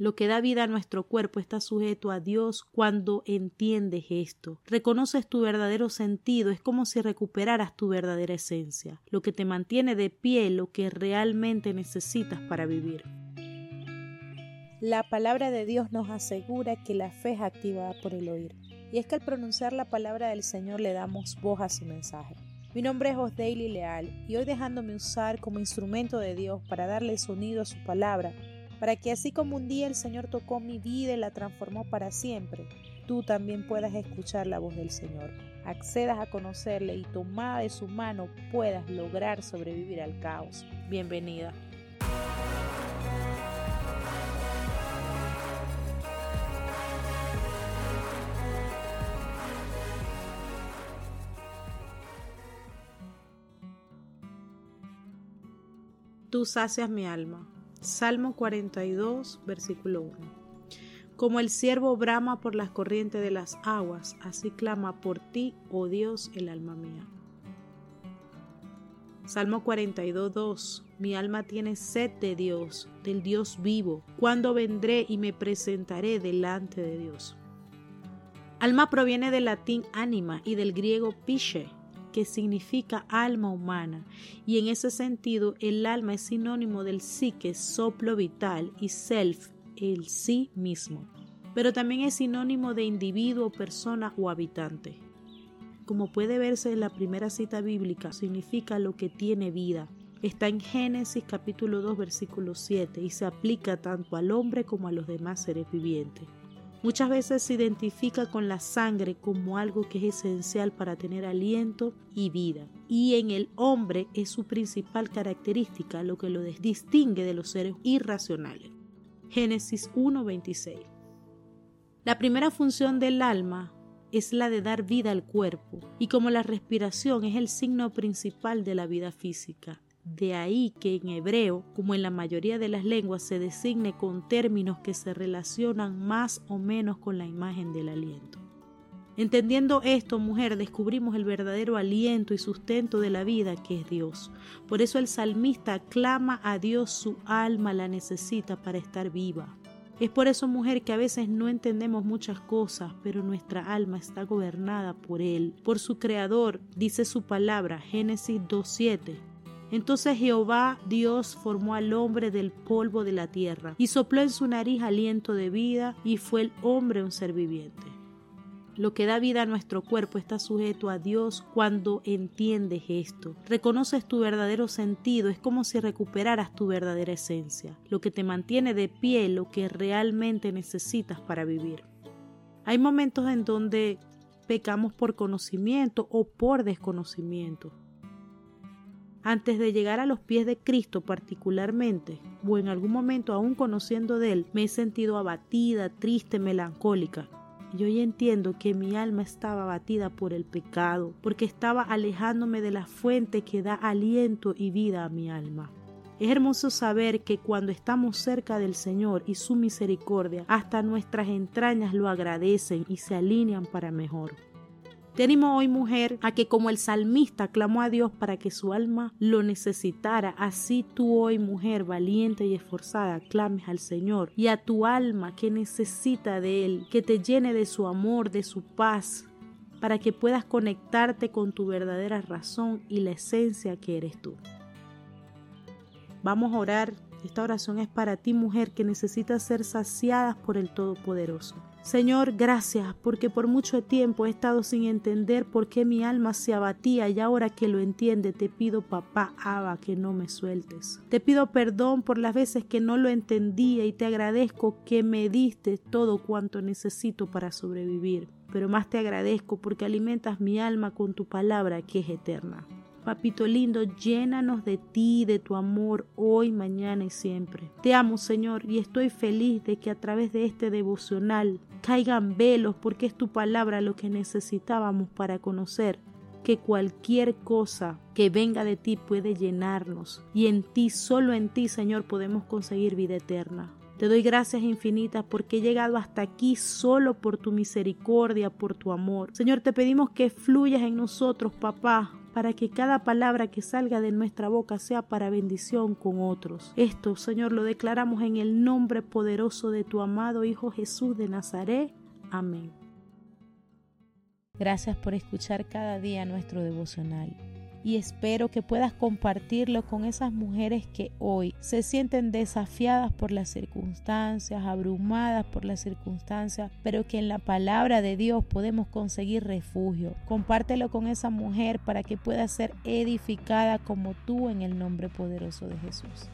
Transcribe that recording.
Lo que da vida a nuestro cuerpo está sujeto a Dios cuando entiendes esto. Reconoces tu verdadero sentido, es como si recuperaras tu verdadera esencia, lo que te mantiene de pie, lo que realmente necesitas para vivir. La palabra de Dios nos asegura que la fe es activada por el oír. Y es que al pronunciar la palabra del Señor le damos voz a su mensaje. Mi nombre es Osdaily Leal y hoy dejándome usar como instrumento de Dios para darle sonido a su palabra, para que así como un día el Señor tocó mi vida y la transformó para siempre, tú también puedas escuchar la voz del Señor, accedas a conocerle y tomada de su mano puedas lograr sobrevivir al caos. Bienvenida. Tú sacias mi alma. Salmo 42, versículo 1. Como el siervo brama por las corrientes de las aguas, así clama por ti, oh Dios, el alma mía. Salmo 42, 2. Mi alma tiene sed de Dios, del Dios vivo. ¿Cuándo vendré y me presentaré delante de Dios? Alma proviene del latín anima y del griego pishe, que significa alma humana, y en ese sentido el alma es sinónimo del psique, soplo vital, y self, el sí mismo. Pero también es sinónimo de individuo, persona o habitante. Como puede verse en la primera cita bíblica, significa lo que tiene vida. Está en Génesis capítulo 2 versículo 7 y se aplica tanto al hombre como a los demás seres vivientes. Muchas veces se identifica con la sangre como algo que es esencial para tener aliento y vida. Y en el hombre es su principal característica, lo que lo distingue de los seres irracionales. Génesis 1:26. La primera función del alma es la de dar vida al cuerpo, y como la respiración es el signo principal de la vida física, de ahí que en hebreo, como en la mayoría de las lenguas, se designe con términos que se relacionan más o menos con la imagen del aliento. Entendiendo esto, mujer, descubrimos el verdadero aliento y sustento de la vida que es Dios. Por eso el salmista clama a Dios, su alma la necesita para estar viva. Es por eso, mujer, que a veces no entendemos muchas cosas, pero nuestra alma está gobernada por Él, por su Creador, dice su palabra, Génesis 2.7. Entonces Jehová Dios formó al hombre del polvo de la tierra y sopló en su nariz aliento de vida y fue el hombre un ser viviente. Lo que da vida a nuestro cuerpo está sujeto a Dios cuando entiendes esto. Reconoces tu verdadero sentido, es como si recuperaras tu verdadera esencia, lo que te mantiene de pie, lo que realmente necesitas para vivir. Hay momentos en donde pecamos por conocimiento o por desconocimiento. Antes de llegar a los pies de Cristo particularmente, o en algún momento aún conociendo de Él, me he sentido abatida, triste, melancólica. Y hoy entiendo que mi alma estaba abatida por el pecado, porque estaba alejándome de la fuente que da aliento y vida a mi alma. Es hermoso saber que cuando estamos cerca del Señor y su misericordia, hasta nuestras entrañas lo agradecen y se alinean para mejor. Te hoy, mujer, a que como el salmista clamó a Dios para que su alma lo necesitara, así tú hoy, mujer valiente y esforzada, clames al Señor y a tu alma que necesita de Él, que te llene de su amor, de su paz, para que puedas conectarte con tu verdadera razón y la esencia que eres tú. Vamos a orar. Esta oración es para ti, mujer, que necesitas ser saciada por el Todopoderoso. Señor, gracias, porque por mucho tiempo he estado sin entender por qué mi alma se abatía y ahora que lo entiende te pido, papá Abba, que no me sueltes. Te pido perdón por las veces que no lo entendía y te agradezco que me diste todo cuanto necesito para sobrevivir. Pero más te agradezco porque alimentas mi alma con tu palabra que es eterna. Papito lindo, llénanos de ti, de tu amor, hoy, mañana y siempre. Te amo, Señor, y estoy feliz de que a través de este devocional caigan velos, porque es tu palabra lo que necesitábamos para conocer que cualquier cosa que venga de ti puede llenarnos, y en ti, solo en ti, Señor, podemos conseguir vida eterna. Te doy gracias infinitas porque he llegado hasta aquí solo por tu misericordia, por tu amor. Señor, te pedimos que fluyas en nosotros, papá, para que cada palabra que salga de nuestra boca sea para bendición con otros. Esto, Señor, lo declaramos en el nombre poderoso de tu amado Hijo Jesús de Nazaret. Amén. Gracias por escuchar cada día nuestro devocional y espero que puedas compartirlo con esas mujeres que hoy se sienten desafiadas por las circunstancias, abrumadas por las circunstancias, pero que en la palabra de Dios podemos conseguir refugio. Compártelo con esa mujer para que pueda ser edificada como tú en el nombre poderoso de Jesús.